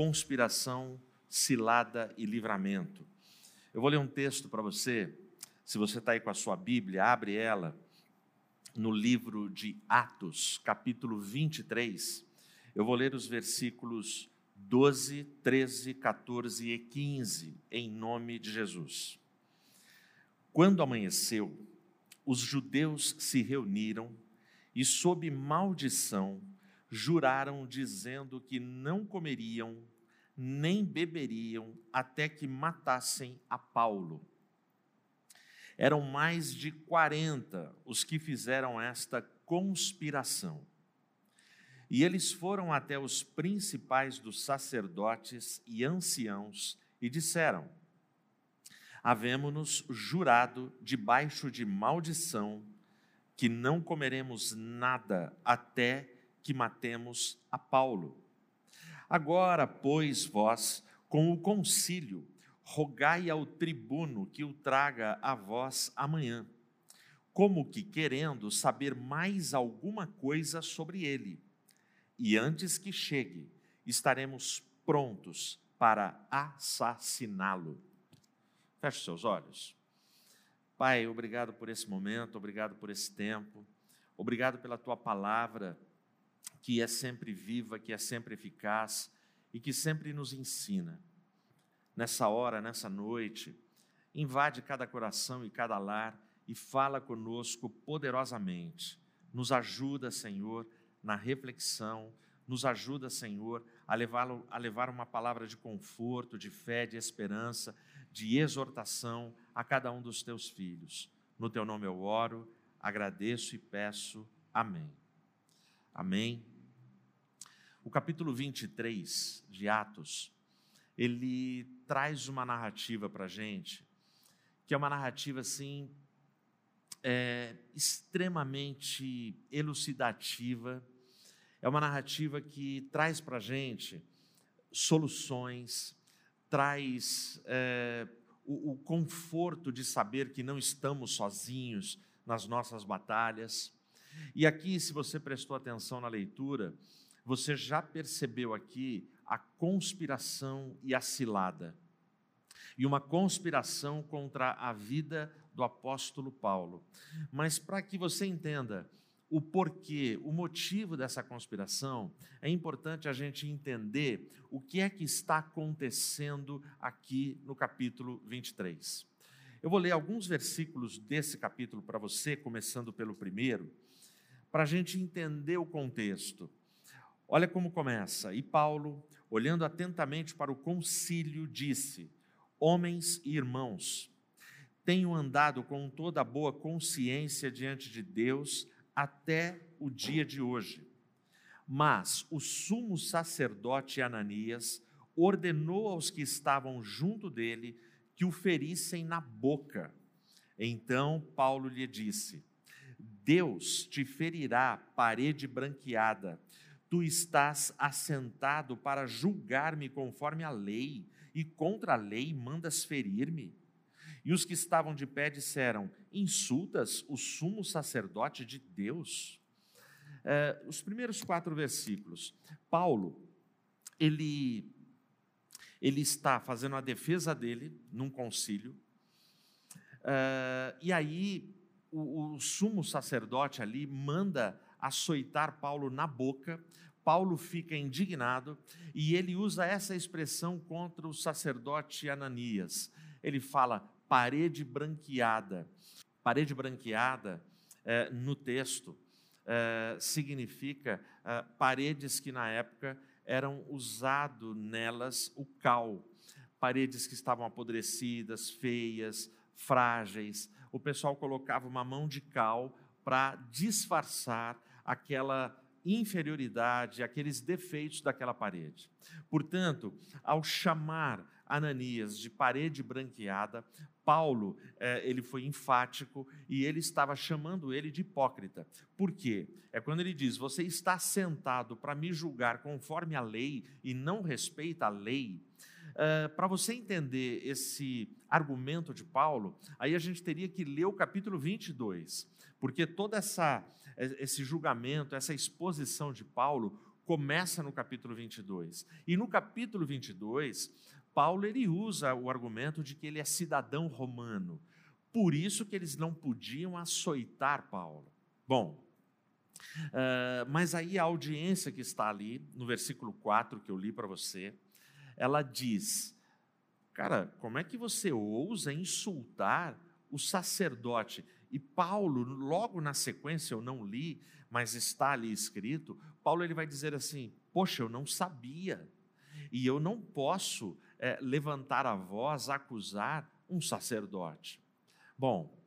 conspiração, cilada e livramento. Eu vou ler um texto para você. Se você está aí com a sua Bíblia, abre ela no livro de Atos, capítulo 23. Eu vou ler os versículos 12, 13, 14 e 15, em nome de Jesus. Quando amanheceu, os judeus se reuniram e, sob maldição, juraram, dizendo que não comeriam nem beberiam até que matassem a Paulo. Eram mais de 40 os que fizeram esta conspiração. E eles foram até os principais dos sacerdotes e anciãos e disseram: Havemos-nos jurado debaixo de maldição que não comeremos nada até que matemos a Paulo. Agora, pois, vós, com o concílio, rogai ao tribuno que o traga a vós amanhã, como que querendo saber mais alguma coisa sobre ele. E antes que chegue, estaremos prontos para assassiná-lo. Feche seus olhos. Pai, obrigado por esse momento, obrigado por esse tempo, obrigado pela tua palavra que é sempre viva, que é sempre eficaz e que sempre nos ensina. Nessa hora, nessa noite, invade cada coração e cada lar e fala conosco poderosamente. Nos ajuda, Senhor, na reflexão, nos ajuda, Senhor, a levar, a levar uma palavra de conforto, de fé, de esperança, de exortação a cada um dos teus filhos. No teu nome eu oro, agradeço e peço. Amém. Amém. O capítulo 23 de Atos, ele traz uma narrativa para a gente, que é uma narrativa assim, é, extremamente elucidativa, é uma narrativa que traz para a gente soluções, traz é, o, o conforto de saber que não estamos sozinhos nas nossas batalhas. E aqui, se você prestou atenção na leitura, você já percebeu aqui a conspiração e a cilada. E uma conspiração contra a vida do apóstolo Paulo. Mas para que você entenda o porquê, o motivo dessa conspiração, é importante a gente entender o que é que está acontecendo aqui no capítulo 23. Eu vou ler alguns versículos desse capítulo para você, começando pelo primeiro, para a gente entender o contexto. Olha como começa. E Paulo, olhando atentamente para o concílio, disse: Homens e irmãos, tenho andado com toda a boa consciência diante de Deus até o dia de hoje. Mas o sumo sacerdote Ananias ordenou aos que estavam junto dele que o ferissem na boca. Então Paulo lhe disse: Deus te ferirá parede branqueada Tu estás assentado para julgar-me conforme a lei, e contra a lei mandas ferir-me? E os que estavam de pé disseram: Insultas o sumo sacerdote de Deus? É, os primeiros quatro versículos. Paulo, ele, ele está fazendo a defesa dele num concílio, é, e aí o, o sumo sacerdote ali manda açoitar Paulo na boca. Paulo fica indignado e ele usa essa expressão contra o sacerdote Ananias. Ele fala parede branqueada. Parede branqueada é, no texto é, significa é, paredes que na época eram usado nelas o cal, paredes que estavam apodrecidas, feias, frágeis. O pessoal colocava uma mão de cal para disfarçar aquela inferioridade, aqueles defeitos daquela parede. Portanto, ao chamar Ananias de parede branqueada, Paulo eh, ele foi enfático e ele estava chamando ele de hipócrita. Por quê? É quando ele diz: Você está sentado para me julgar conforme a lei e não respeita a lei. Uh, para você entender esse argumento de Paulo, aí a gente teria que ler o capítulo 22, porque toda essa esse julgamento, essa exposição de Paulo começa no capítulo 22. E no capítulo 22, Paulo ele usa o argumento de que ele é cidadão romano. Por isso que eles não podiam açoitar Paulo. Bom, uh, mas aí a audiência que está ali, no versículo 4 que eu li para você, ela diz: Cara, como é que você ousa insultar o sacerdote? E Paulo, logo na sequência, eu não li, mas está ali escrito, Paulo ele vai dizer assim: Poxa, eu não sabia, e eu não posso é, levantar a voz, acusar um sacerdote. Bom,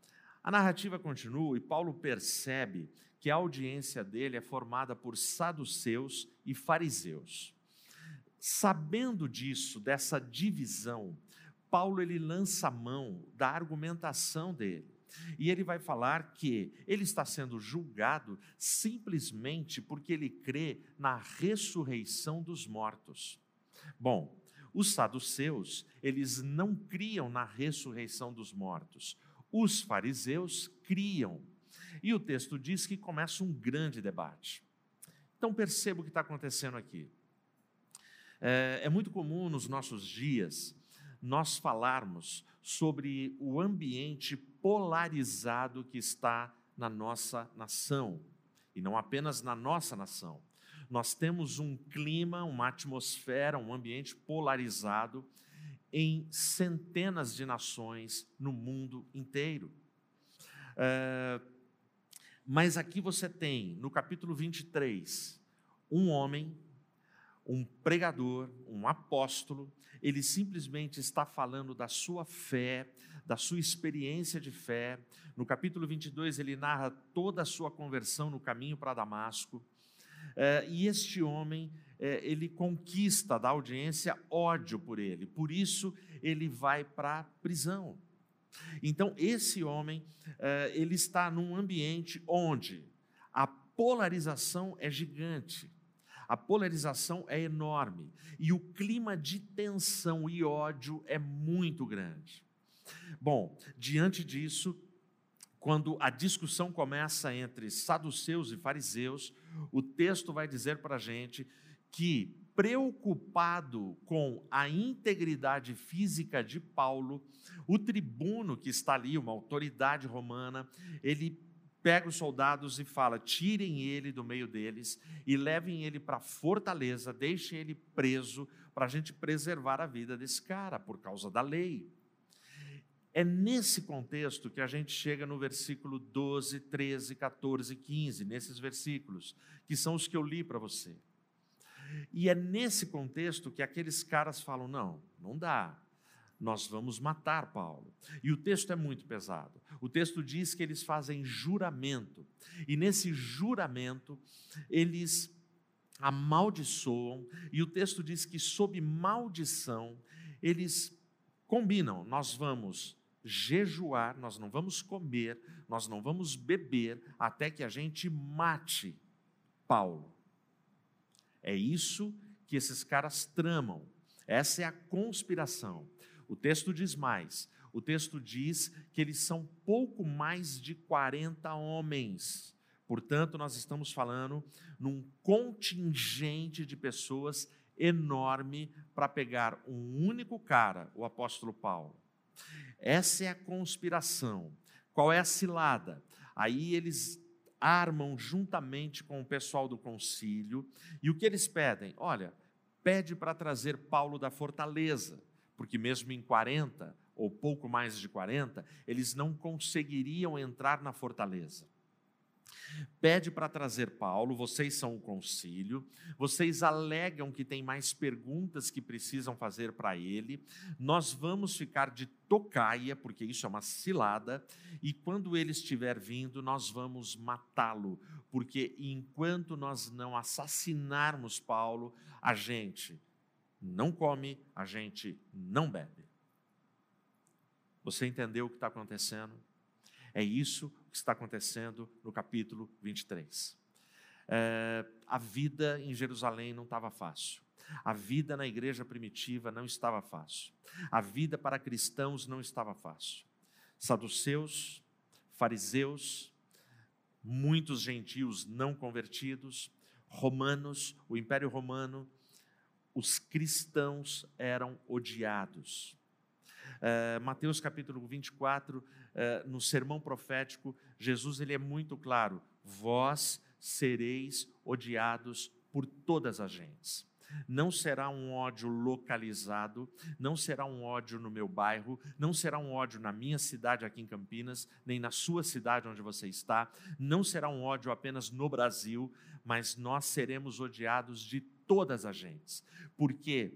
a narrativa continua e Paulo percebe que a audiência dele é formada por saduceus e fariseus. Sabendo disso, dessa divisão, Paulo ele lança a mão da argumentação dele. E ele vai falar que ele está sendo julgado simplesmente porque ele crê na ressurreição dos mortos. Bom, os saduceus, eles não criam na ressurreição dos mortos. Os fariseus criam. E o texto diz que começa um grande debate. Então perceba o que está acontecendo aqui. É, é muito comum nos nossos dias nós falarmos sobre o ambiente polarizado que está na nossa nação, e não apenas na nossa nação. Nós temos um clima, uma atmosfera, um ambiente polarizado em centenas de nações no mundo inteiro. É, mas aqui você tem, no capítulo 23, um homem, um pregador, um apóstolo, ele simplesmente está falando da sua fé, da sua experiência de fé. No capítulo 22, ele narra toda a sua conversão no caminho para Damasco. É, e este homem, é, ele conquista da audiência ódio por ele, por isso ele vai para a prisão. Então, esse homem, é, ele está num ambiente onde a polarização é gigante, a polarização é enorme e o clima de tensão e ódio é muito grande. Bom, diante disso, quando a discussão começa entre saduceus e fariseus, o texto vai dizer para a gente que, preocupado com a integridade física de Paulo, o tribuno que está ali, uma autoridade romana, ele pega os soldados e fala: tirem ele do meio deles e levem ele para a fortaleza, deixem ele preso, para a gente preservar a vida desse cara, por causa da lei. É nesse contexto que a gente chega no versículo 12, 13, 14, 15, nesses versículos, que são os que eu li para você. E é nesse contexto que aqueles caras falam: não, não dá, nós vamos matar Paulo. E o texto é muito pesado. O texto diz que eles fazem juramento, e nesse juramento, eles amaldiçoam, e o texto diz que, sob maldição, eles combinam: nós vamos jejuar, nós não vamos comer, nós não vamos beber até que a gente mate Paulo. É isso que esses caras tramam. Essa é a conspiração. O texto diz mais. O texto diz que eles são pouco mais de 40 homens. Portanto, nós estamos falando num contingente de pessoas enorme para pegar um único cara, o apóstolo Paulo. Essa é a conspiração. Qual é a cilada? Aí eles armam juntamente com o pessoal do concílio, e o que eles pedem? Olha, pede para trazer Paulo da fortaleza, porque mesmo em 40, ou pouco mais de 40, eles não conseguiriam entrar na fortaleza. Pede para trazer Paulo, vocês são o concílio, vocês alegam que tem mais perguntas que precisam fazer para ele, nós vamos ficar de tocaia, porque isso é uma cilada, e quando ele estiver vindo, nós vamos matá-lo, porque enquanto nós não assassinarmos Paulo, a gente não come, a gente não bebe. Você entendeu o que está acontecendo? É isso que está acontecendo no capítulo 23. É, a vida em Jerusalém não estava fácil. A vida na igreja primitiva não estava fácil. A vida para cristãos não estava fácil. Saduceus, fariseus, muitos gentios não convertidos, romanos, o Império Romano, os cristãos eram odiados. Uh, Mateus capítulo 24, uh, no sermão profético, Jesus ele é muito claro: vós sereis odiados por todas as gentes. Não será um ódio localizado, não será um ódio no meu bairro, não será um ódio na minha cidade aqui em Campinas, nem na sua cidade onde você está, não será um ódio apenas no Brasil, mas nós seremos odiados de todas as gentes. Porque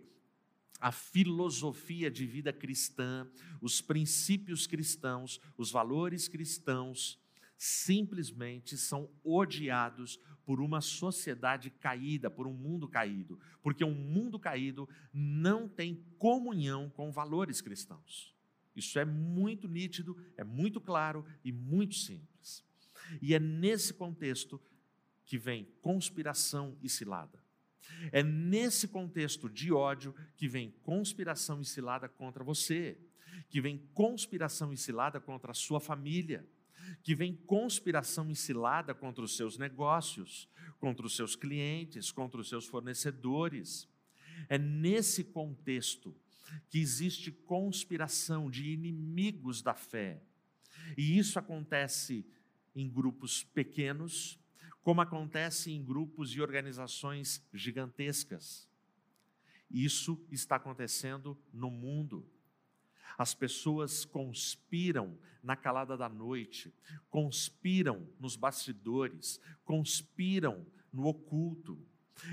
a filosofia de vida cristã, os princípios cristãos, os valores cristãos, simplesmente são odiados por uma sociedade caída, por um mundo caído, porque um mundo caído não tem comunhão com valores cristãos. Isso é muito nítido, é muito claro e muito simples. E é nesse contexto que vem conspiração e cilada. É nesse contexto de ódio que vem conspiração e cilada contra você, que vem conspiração e cilada contra a sua família que vem conspiração encilada contra os seus negócios, contra os seus clientes, contra os seus fornecedores. É nesse contexto que existe conspiração de inimigos da fé. E isso acontece em grupos pequenos, como acontece em grupos e organizações gigantescas. Isso está acontecendo no mundo. As pessoas conspiram na calada da noite, conspiram nos bastidores, conspiram no oculto,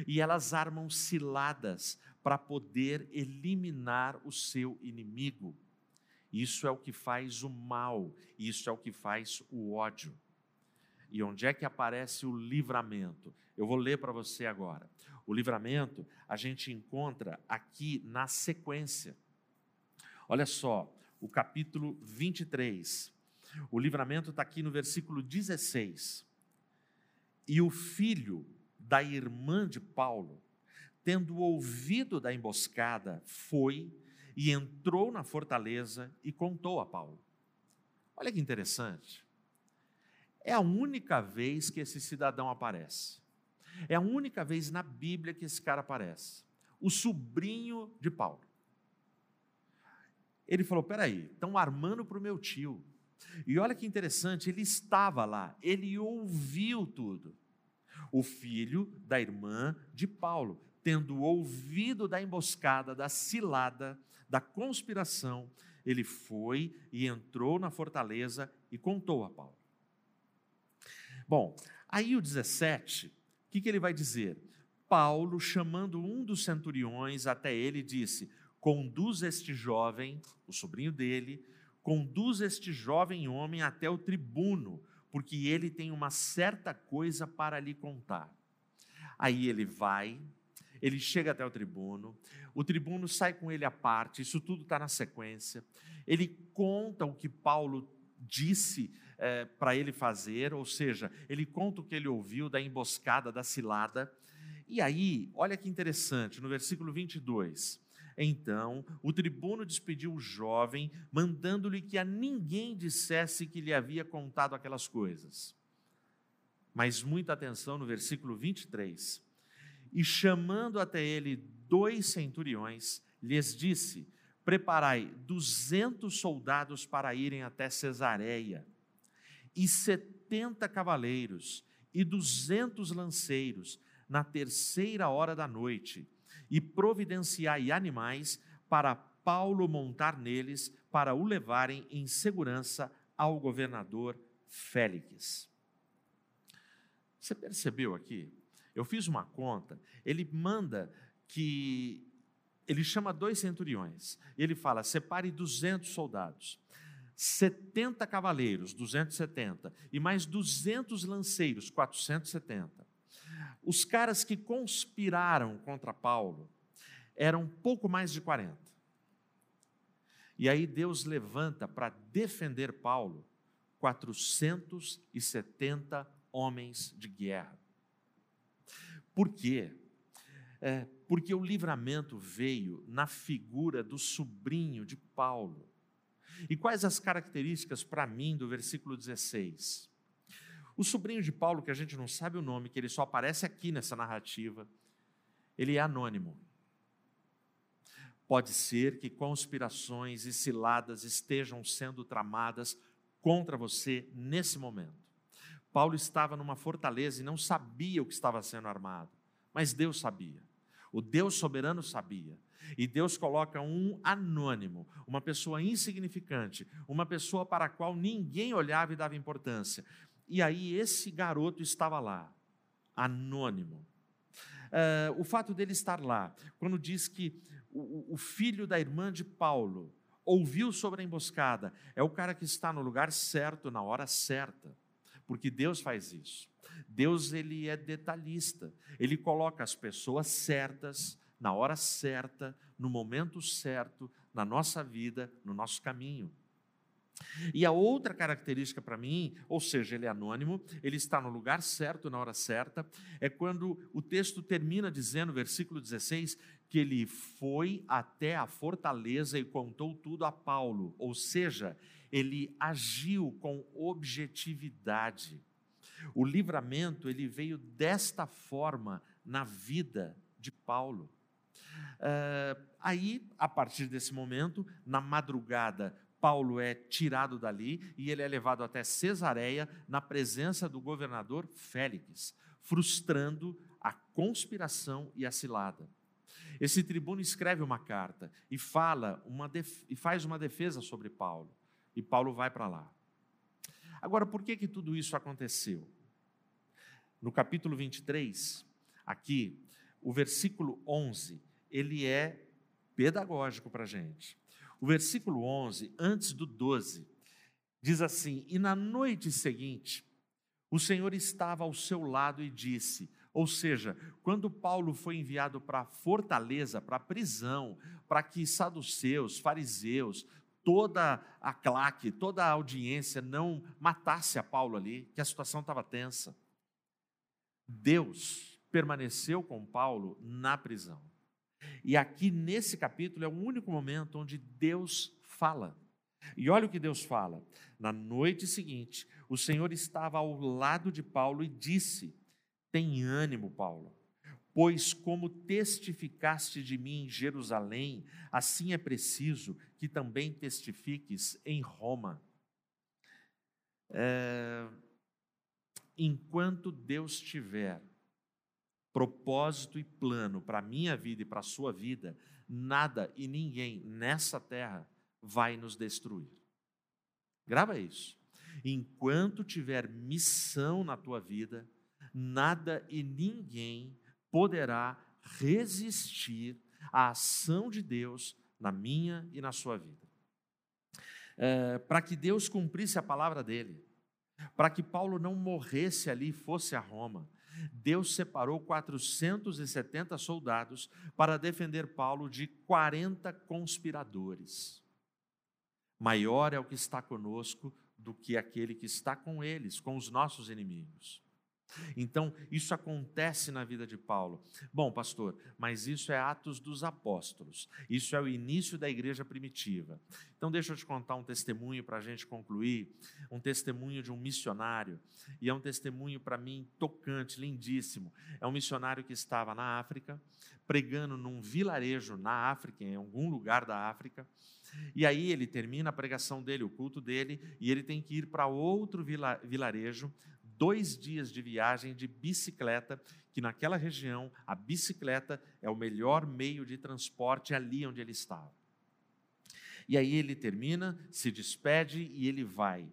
e elas armam ciladas para poder eliminar o seu inimigo. Isso é o que faz o mal, isso é o que faz o ódio. E onde é que aparece o livramento? Eu vou ler para você agora. O livramento a gente encontra aqui na sequência. Olha só, o capítulo 23. O livramento está aqui no versículo 16. E o filho da irmã de Paulo, tendo ouvido da emboscada, foi e entrou na fortaleza e contou a Paulo. Olha que interessante. É a única vez que esse cidadão aparece. É a única vez na Bíblia que esse cara aparece. O sobrinho de Paulo. Ele falou: peraí, estão armando para o meu tio. E olha que interessante, ele estava lá, ele ouviu tudo. O filho da irmã de Paulo, tendo ouvido da emboscada, da cilada, da conspiração, ele foi e entrou na fortaleza e contou a Paulo. Bom, aí o 17, o que, que ele vai dizer? Paulo, chamando um dos centuriões até ele, disse: conduz este jovem, o sobrinho dele, conduz este jovem homem até o tribuno, porque ele tem uma certa coisa para lhe contar. Aí ele vai, ele chega até o tribuno, o tribuno sai com ele à parte, isso tudo está na sequência. Ele conta o que Paulo disse é, para ele fazer, ou seja, ele conta o que ele ouviu da emboscada, da cilada. E aí, olha que interessante, no versículo 22, então o tribuno despediu o jovem, mandando-lhe que a ninguém dissesse que lhe havia contado aquelas coisas. Mas muita atenção no versículo 23. E chamando até ele dois centuriões, lhes disse: Preparai duzentos soldados para irem até Cesareia, e setenta cavaleiros, e duzentos lanceiros, na terceira hora da noite e providenciai animais para Paulo montar neles, para o levarem em segurança ao governador Félix. Você percebeu aqui? Eu fiz uma conta, ele manda que ele chama dois centuriões, e ele fala: separe 200 soldados, 70 cavaleiros, 270, e mais 200 lanceiros, 470. Os caras que conspiraram contra Paulo eram pouco mais de 40. E aí Deus levanta para defender Paulo 470 homens de guerra. Por quê? É, porque o livramento veio na figura do sobrinho de Paulo. E quais as características para mim do versículo 16? O sobrinho de Paulo, que a gente não sabe o nome, que ele só aparece aqui nessa narrativa, ele é anônimo. Pode ser que conspirações e ciladas estejam sendo tramadas contra você nesse momento. Paulo estava numa fortaleza e não sabia o que estava sendo armado, mas Deus sabia. O Deus soberano sabia. E Deus coloca um anônimo, uma pessoa insignificante, uma pessoa para a qual ninguém olhava e dava importância. E aí esse garoto estava lá, anônimo. Uh, o fato dele estar lá, quando diz que o, o filho da irmã de Paulo ouviu sobre a emboscada, é o cara que está no lugar certo, na hora certa, porque Deus faz isso. Deus ele é detalhista. Ele coloca as pessoas certas na hora certa, no momento certo, na nossa vida, no nosso caminho. E a outra característica para mim, ou seja, ele é anônimo, ele está no lugar certo, na hora certa, é quando o texto termina dizendo, versículo 16, que ele foi até a fortaleza e contou tudo a Paulo, ou seja, ele agiu com objetividade. O livramento, ele veio desta forma na vida de Paulo. Uh, aí, a partir desse momento, na madrugada, Paulo é tirado dali e ele é levado até Cesareia, na presença do governador Félix, frustrando a conspiração e a cilada. Esse tribuno escreve uma carta e fala uma e faz uma defesa sobre Paulo. E Paulo vai para lá. Agora, por que que tudo isso aconteceu? No capítulo 23, aqui, o versículo 11, ele é pedagógico para a gente. O versículo 11, antes do 12, diz assim: E na noite seguinte, o Senhor estava ao seu lado e disse, ou seja, quando Paulo foi enviado para a fortaleza, para a prisão, para que saduceus, fariseus, toda a claque, toda a audiência não matasse a Paulo ali, que a situação estava tensa. Deus permaneceu com Paulo na prisão. E aqui nesse capítulo é o único momento onde Deus fala. E olha o que Deus fala. Na noite seguinte, o Senhor estava ao lado de Paulo e disse: Tem ânimo, Paulo, pois como testificaste de mim em Jerusalém, assim é preciso que também testifiques em Roma. É, enquanto Deus tiver propósito e plano para a minha vida e para a sua vida, nada e ninguém nessa terra vai nos destruir. Grava isso. Enquanto tiver missão na tua vida, nada e ninguém poderá resistir à ação de Deus na minha e na sua vida. É, para que Deus cumprisse a palavra dele, para que Paulo não morresse ali e fosse a Roma, Deus separou 470 soldados para defender Paulo de 40 conspiradores. Maior é o que está conosco do que aquele que está com eles, com os nossos inimigos. Então, isso acontece na vida de Paulo. Bom, pastor, mas isso é Atos dos Apóstolos. Isso é o início da igreja primitiva. Então, deixa eu te contar um testemunho para a gente concluir. Um testemunho de um missionário. E é um testemunho para mim tocante, lindíssimo. É um missionário que estava na África, pregando num vilarejo na África, em algum lugar da África. E aí ele termina a pregação dele, o culto dele, e ele tem que ir para outro vilarejo dois dias de viagem de bicicleta, que naquela região a bicicleta é o melhor meio de transporte ali onde ele estava. E aí ele termina, se despede e ele vai.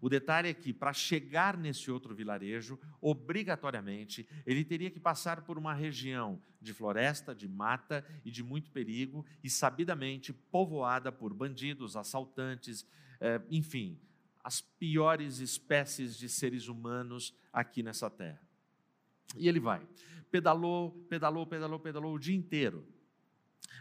O detalhe é que, para chegar nesse outro vilarejo, obrigatoriamente, ele teria que passar por uma região de floresta, de mata e de muito perigo, e sabidamente povoada por bandidos, assaltantes, eh, enfim, as piores espécies de seres humanos aqui nessa terra. E ele vai. Pedalou, pedalou, pedalou, pedalou o dia inteiro.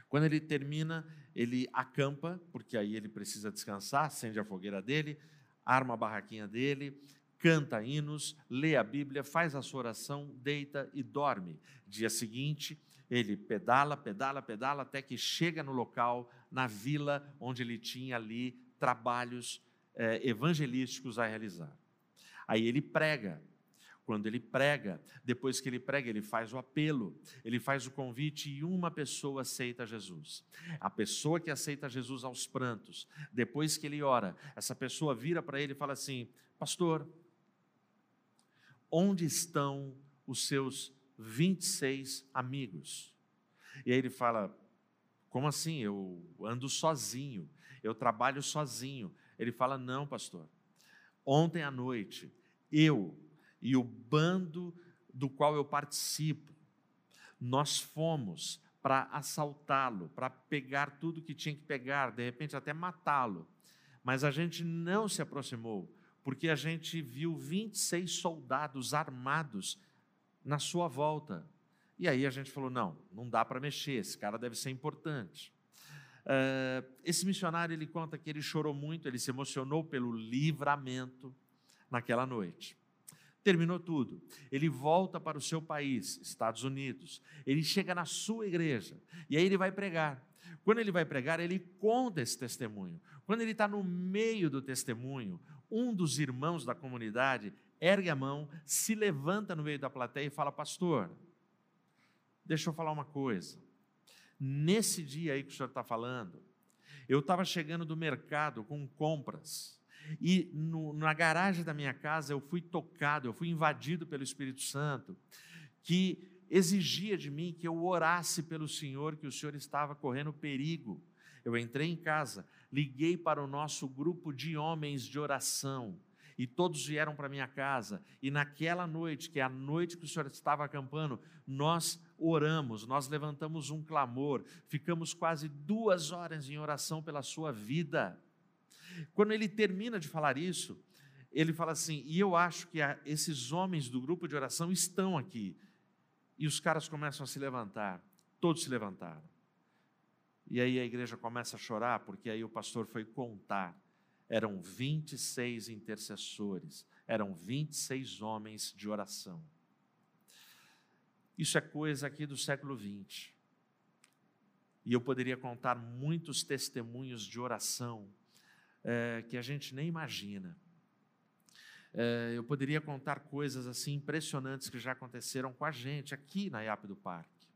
Quando ele termina, ele acampa, porque aí ele precisa descansar, acende a fogueira dele, arma a barraquinha dele, canta hinos, lê a Bíblia, faz a sua oração, deita e dorme. Dia seguinte, ele pedala, pedala, pedala, até que chega no local, na vila onde ele tinha ali trabalhos é, evangelísticos a realizar. Aí ele prega. Quando ele prega, depois que ele prega, ele faz o apelo, ele faz o convite e uma pessoa aceita Jesus. A pessoa que aceita Jesus aos prantos, depois que ele ora, essa pessoa vira para ele e fala assim: Pastor, onde estão os seus 26 amigos? E aí ele fala: Como assim? Eu ando sozinho, eu trabalho sozinho. Ele fala: Não, pastor. Ontem à noite, eu e o bando do qual eu participo, nós fomos para assaltá-lo, para pegar tudo que tinha que pegar, de repente até matá-lo. Mas a gente não se aproximou, porque a gente viu 26 soldados armados na sua volta. E aí a gente falou: não, não dá para mexer, esse cara deve ser importante. Uh, esse missionário ele conta que ele chorou muito, ele se emocionou pelo livramento naquela noite. Terminou tudo. Ele volta para o seu país, Estados Unidos. Ele chega na sua igreja e aí ele vai pregar. Quando ele vai pregar, ele conta esse testemunho. Quando ele está no meio do testemunho, um dos irmãos da comunidade ergue a mão, se levanta no meio da plateia e fala: Pastor, deixa eu falar uma coisa. Nesse dia aí que o senhor está falando, eu estava chegando do mercado com compras e no, na garagem da minha casa eu fui tocado, eu fui invadido pelo Espírito Santo, que exigia de mim que eu orasse pelo Senhor, que o Senhor estava correndo perigo. Eu entrei em casa, liguei para o nosso grupo de homens de oração, e todos vieram para minha casa, e naquela noite, que é a noite que o Senhor estava acampando, nós oramos, nós levantamos um clamor, ficamos quase duas horas em oração pela sua vida. Quando ele termina de falar isso, ele fala assim: e eu acho que esses homens do grupo de oração estão aqui. E os caras começam a se levantar, todos se levantaram. E aí a igreja começa a chorar, porque aí o pastor foi contar. Eram 26 intercessores, eram 26 homens de oração. Isso é coisa aqui do século 20. E eu poderia contar muitos testemunhos de oração é, que a gente nem imagina. É, eu poderia contar coisas assim impressionantes que já aconteceram com a gente aqui na IAP do Parque.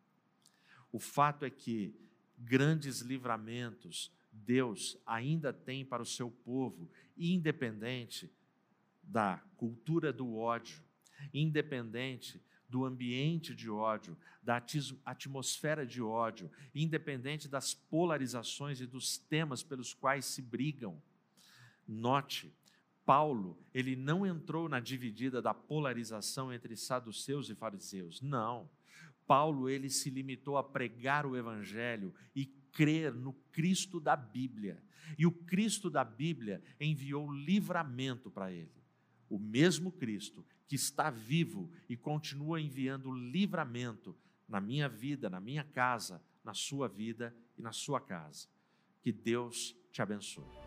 O fato é que grandes livramentos Deus ainda tem para o seu povo, independente da cultura do ódio, independente do ambiente de ódio, da atmosfera de ódio, independente das polarizações e dos temas pelos quais se brigam. Note, Paulo, ele não entrou na dividida da polarização entre saduceus e fariseus. Não. Paulo, ele se limitou a pregar o evangelho e crer no Cristo da Bíblia. E o Cristo da Bíblia enviou livramento para ele. O mesmo Cristo que está vivo e continua enviando livramento na minha vida, na minha casa, na sua vida e na sua casa. Que Deus te abençoe.